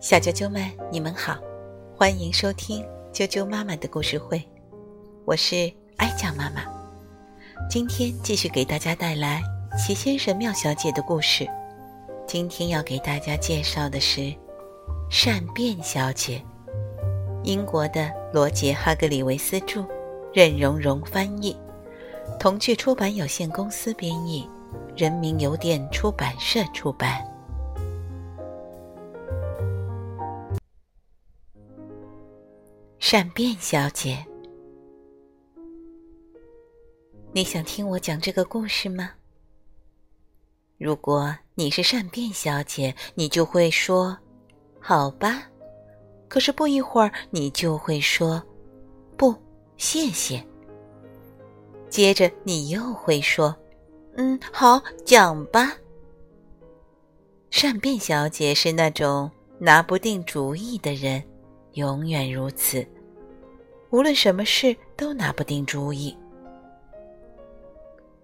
小啾啾们，你们好，欢迎收听啾啾妈妈的故事会，我是爱酱妈妈。今天继续给大家带来齐先生、妙小姐的故事。今天要给大家介绍的是善变小姐，英国的罗杰·哈格里维斯著，任蓉蓉翻译，童趣出版有限公司编译，人民邮电出版社出版。善变小姐，你想听我讲这个故事吗？如果你是善变小姐，你就会说：“好吧。”可是不一会儿，你就会说：“不，谢谢。”接着你又会说：“嗯，好，讲吧。”善变小姐是那种拿不定主意的人，永远如此。无论什么事都拿不定主意。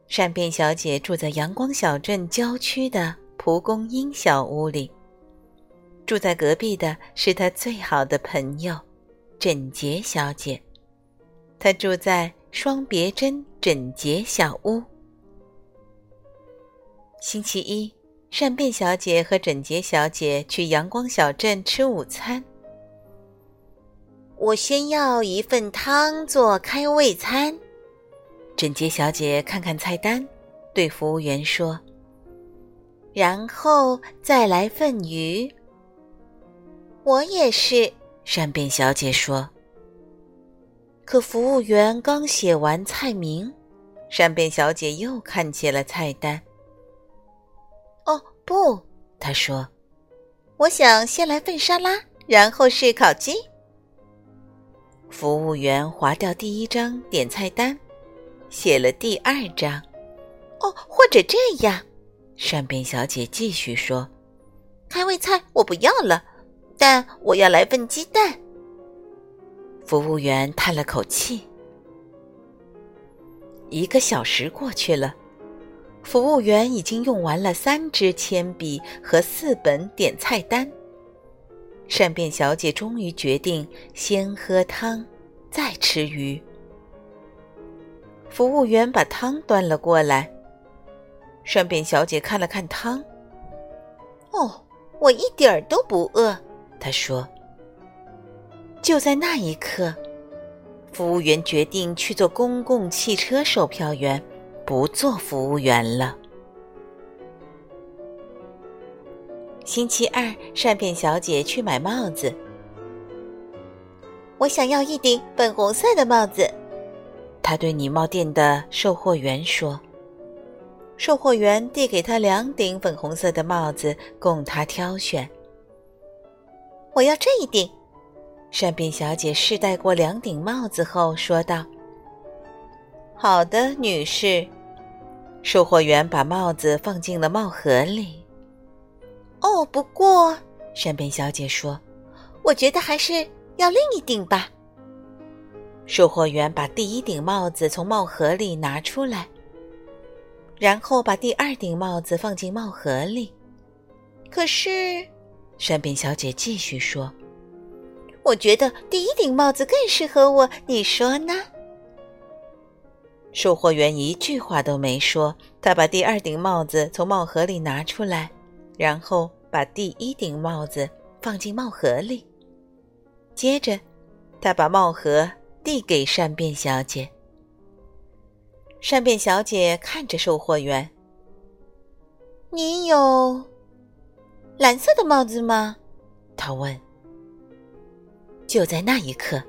善变小姐住在阳光小镇郊区的蒲公英小屋里。住在隔壁的是她最好的朋友，整洁小姐。她住在双别针整洁小屋。星期一，善变小姐和整洁小姐去阳光小镇吃午餐。我先要一份汤做开胃餐。整洁小姐看看菜单，对服务员说：“然后再来份鱼。”我也是，善变小姐说。可服务员刚写完菜名，善变小姐又看起了菜单。哦，不，她说：“我想先来份沙拉，然后是烤鸡。”服务员划掉第一张点菜单，写了第二张。哦，或者这样，善变小姐继续说：“开胃菜我不要了，但我要来份鸡蛋。”服务员叹了口气。一个小时过去了，服务员已经用完了三支铅笔和四本点菜单。善变小姐终于决定先喝汤，再吃鱼。服务员把汤端了过来。善变小姐看了看汤，“哦，我一点儿都不饿。”她说。就在那一刻，服务员决定去做公共汽车售票员，不做服务员了。星期二，善变小姐去买帽子。我想要一顶粉红色的帽子。她对礼帽店的售货员说。售货员递给她两顶粉红色的帽子，供她挑选。我要这一顶。善变小姐试戴过两顶帽子后说道：“好的，女士。”售货员把帽子放进了帽盒里。哦，不过，山本小姐说：“我觉得还是要另一顶吧。”售货员把第一顶帽子从帽盒里拿出来，然后把第二顶帽子放进帽盒里。可是，山本小姐继续说：“我觉得第一顶帽子更适合我，你说呢？”售货员一句话都没说，他把第二顶帽子从帽盒里拿出来。然后把第一顶帽子放进帽盒里，接着，他把帽盒递给善变小姐。善变小姐看着售货员：“你有蓝色的帽子吗？”他问。就在那一刻，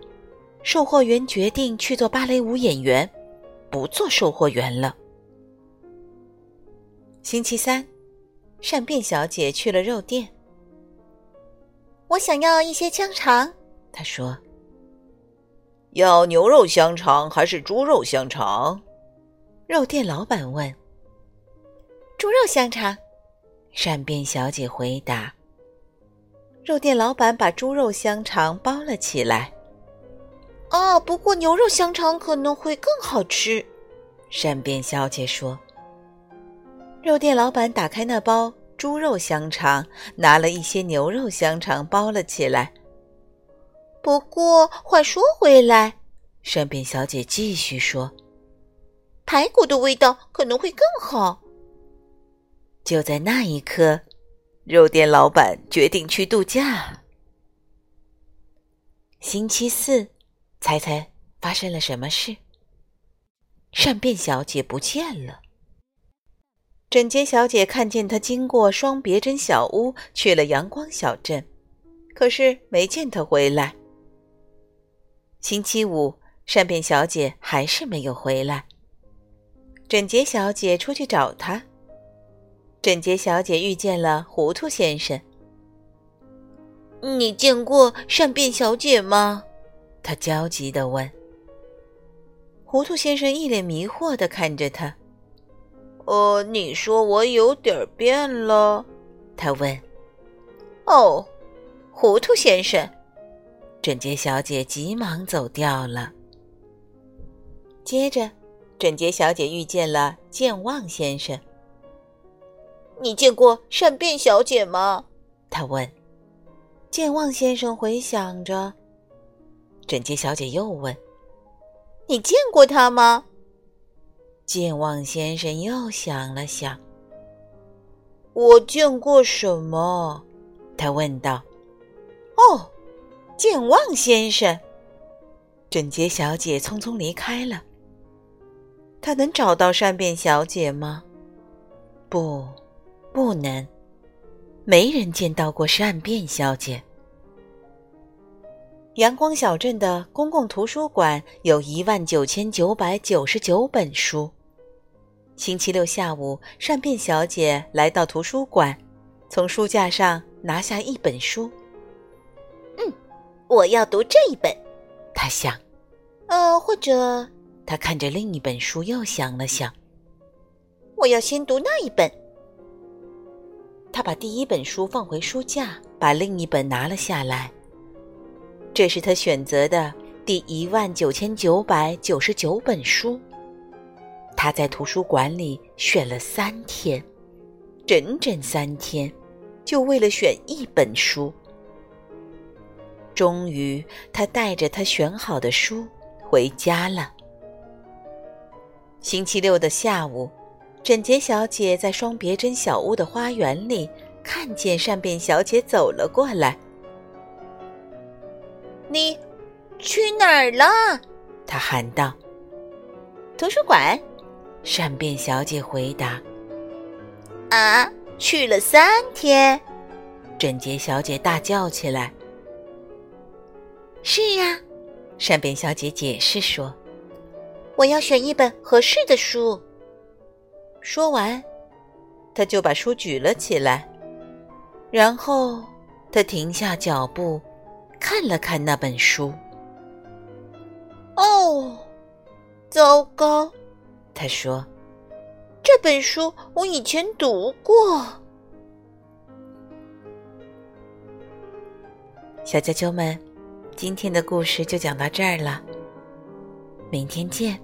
售货员决定去做芭蕾舞演员，不做售货员了。星期三。善变小姐去了肉店。我想要一些香肠，她说。要牛肉香肠还是猪肉香肠？肉店老板问。猪肉香肠，善变小姐回答。肉店老板把猪肉香肠包了起来。哦，不过牛肉香肠可能会更好吃，善变小姐说。肉店老板打开那包猪肉香肠，拿了一些牛肉香肠包了起来。不过话说回来，善变小姐继续说：“排骨的味道可能会更好。”就在那一刻，肉店老板决定去度假。星期四，猜猜发生了什么事？善变小姐不见了。整洁小姐看见她经过双别针小屋，去了阳光小镇，可是没见她回来。星期五，善变小姐还是没有回来。整洁小姐出去找她。整洁小姐遇见了糊涂先生。你见过善变小姐吗？她焦急地问。糊涂先生一脸迷惑地看着她。呃，你说我有点变了？他问。哦，糊涂先生。整洁小姐急忙走掉了。接着，整洁小姐遇见了健忘先生。你见过善变小姐吗？他问。健忘先生回想着。整洁小姐又问：“你见过她吗？”健忘先生又想了想。“我见过什么？”他问道。“哦，健忘先生。”整洁小姐匆匆离开了。他能找到善变小姐吗？不。不能，没人见到过善变小姐。阳光小镇的公共图书馆有一万九千九百九十九本书。星期六下午，善变小姐来到图书馆，从书架上拿下一本书。嗯，我要读这一本，她想。呃，或者，她看着另一本书，又想了想。我要先读那一本。他把第一本书放回书架，把另一本拿了下来。这是他选择的第一万九千九百九十九本书。他在图书馆里选了三天，整整三天，就为了选一本书。终于，他带着他选好的书回家了。星期六的下午。整洁小姐在双别针小屋的花园里看见善变小姐走了过来。你去哪儿了？他喊道。图书馆。善变小姐回答。啊，去了三天。整洁小姐大叫起来。是呀，善变小姐解释说：“我要选一本合适的书。”说完，他就把书举了起来，然后他停下脚步，看了看那本书。哦，糟糕！他说：“这本书我以前读过。”小啾啾们，今天的故事就讲到这儿了，明天见。